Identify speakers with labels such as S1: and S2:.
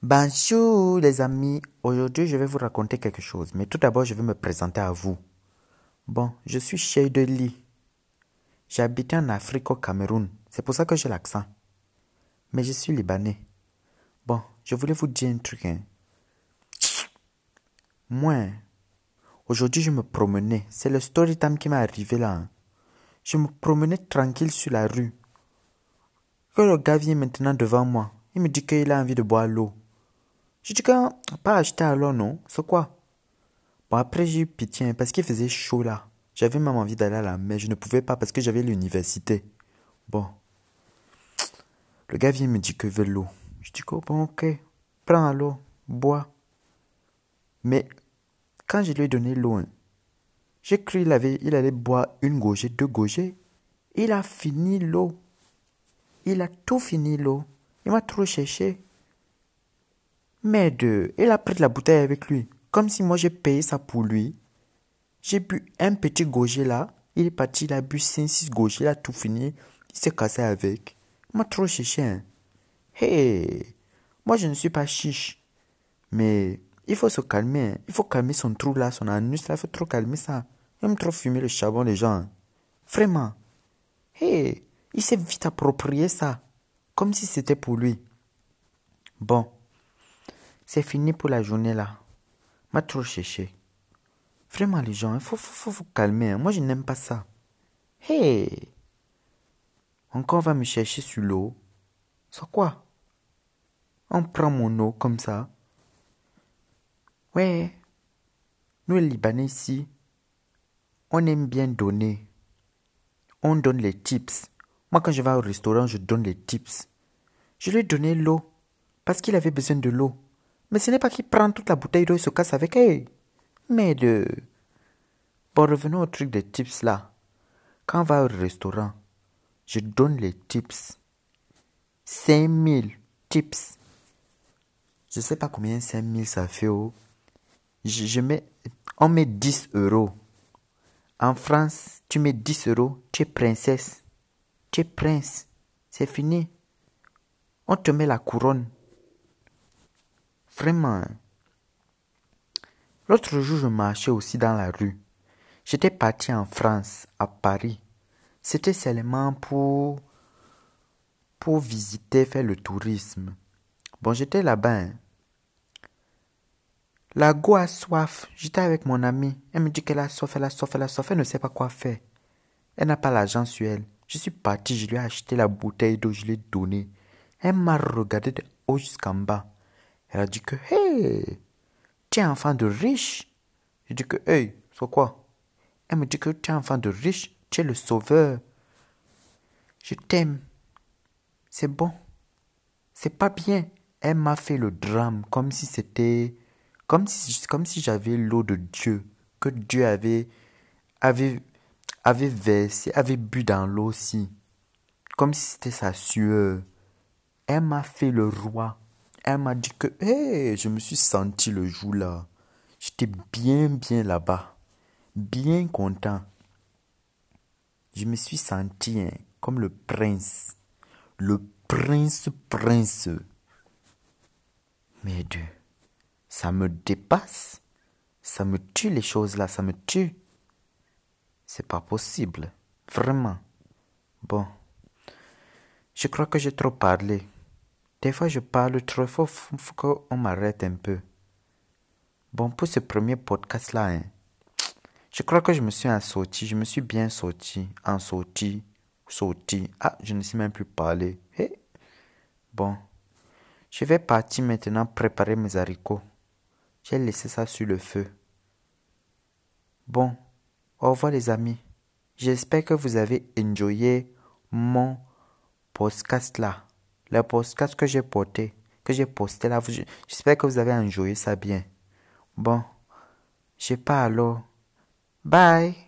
S1: Bonjour les amis, aujourd'hui je vais vous raconter quelque chose, mais tout d'abord je vais me présenter à vous. Bon, je suis de Lee. J'habite en Afrique au Cameroun, c'est pour ça que j'ai l'accent. Mais je suis libanais. Bon, je voulais vous dire un truc. Hein. Moi, aujourd'hui je me promenais, c'est le story time qui m'est arrivé là. Hein. Je me promenais tranquille sur la rue. Que le gars vient maintenant devant moi, il me dit qu'il a envie de boire l'eau. Je dis que pas acheter alors, non C'est quoi? Bon, après, j'ai eu pitié hein, parce qu'il faisait chaud là. J'avais même envie d'aller à la. Je ne pouvais pas parce que j'avais l'université. Bon. Le gars vient me dit que veut l'eau. Je dis que bon, ok. Prends l'eau. Bois. Mais quand je lui ai donné l'eau, hein, j'ai cru qu'il il allait boire une gorgée, deux gorgées. Il a fini l'eau. Il a tout fini l'eau. Il m'a trop cherché. Merde, il a pris la bouteille avec lui, comme si moi j'ai payé ça pour lui. J'ai bu un petit gauger là, il est parti, il a bu 5-6 gauchers, il a tout fini, il s'est cassé avec. M'a trop cherché. Hein. Hey, moi je ne suis pas chiche, mais il faut se calmer, hein. il faut calmer son trou là, son anus là, il faut trop calmer ça. Il aime trop fumer le charbon les gens. Hein. Vraiment. Hey, il s'est vite approprié ça, comme si c'était pour lui. Bon. C'est fini pour la journée là. M'a trop cherché. Vraiment les gens, il faut, faut, vous calmer. Hein. Moi je n'aime pas ça. Hey! Encore on va me chercher sur l'eau. C'est quoi? On prend mon eau comme ça. Ouais. Nous les Libanais ici, on aime bien donner. On donne les tips. Moi quand je vais au restaurant, je donne les tips. Je lui ai donné l'eau parce qu'il avait besoin de l'eau. Mais ce n'est pas qu'il prend toute la bouteille d'eau et se casse avec elle. Mais de... Bon, revenons au truc des tips là. Quand on va au restaurant, je donne les tips. 5000 tips. Je sais pas combien 5000 ça fait. Oh. Je, je, mets, on met 10 euros. En France, tu mets 10 euros, tu es princesse. Tu es prince. C'est fini. On te met la couronne. Vraiment. L'autre jour, je marchais aussi dans la rue. J'étais parti en France, à Paris. C'était seulement pour, pour visiter, faire le tourisme. Bon, j'étais là-bas. Hein. La go a soif. J'étais avec mon amie. Elle me dit qu'elle a soif, elle a soif, elle a soif. Elle ne sait pas quoi faire. Elle n'a pas l'argent sur elle. Je suis parti, je lui ai acheté la bouteille d'eau, je lui ai donné. Elle m'a regardé de haut jusqu'en bas. Elle a dit que, hey, tu es enfant de riche. Je dis que, hey, c'est quoi? Elle me dit que tu es enfant de riche, tu es le sauveur. Je t'aime. C'est bon. C'est pas bien. Elle m'a fait le drame comme si c'était, comme si, comme si j'avais l'eau de Dieu, que Dieu avait, avait, avait versé, avait bu dans l'eau aussi. Comme si c'était sa sueur. Elle m'a fait le roi. Elle m'a dit que, hé, je me suis senti le jour-là. J'étais bien, bien là-bas. Bien content. Je me suis senti hein, comme le prince. Le prince, prince. Mais Dieu, ça me dépasse. Ça me tue les choses là, ça me tue. C'est pas possible. Vraiment. Bon. Je crois que j'ai trop parlé. Des fois, je parle trop, il faut, qu'on m'arrête un peu. Bon, pour ce premier podcast-là, hein, je crois que je me suis sorti, je me suis bien sorti, en sorti, sorti. Ah, je ne sais même plus parler. Bon, je vais partir maintenant préparer mes haricots. J'ai laissé ça sur le feu. Bon, au revoir les amis. J'espère que vous avez enjoyé mon podcast là le podcast que j'ai porté, que j'ai posté là, j'espère que vous avez enjoyé ça bien. Bon, je pas alors. Bye.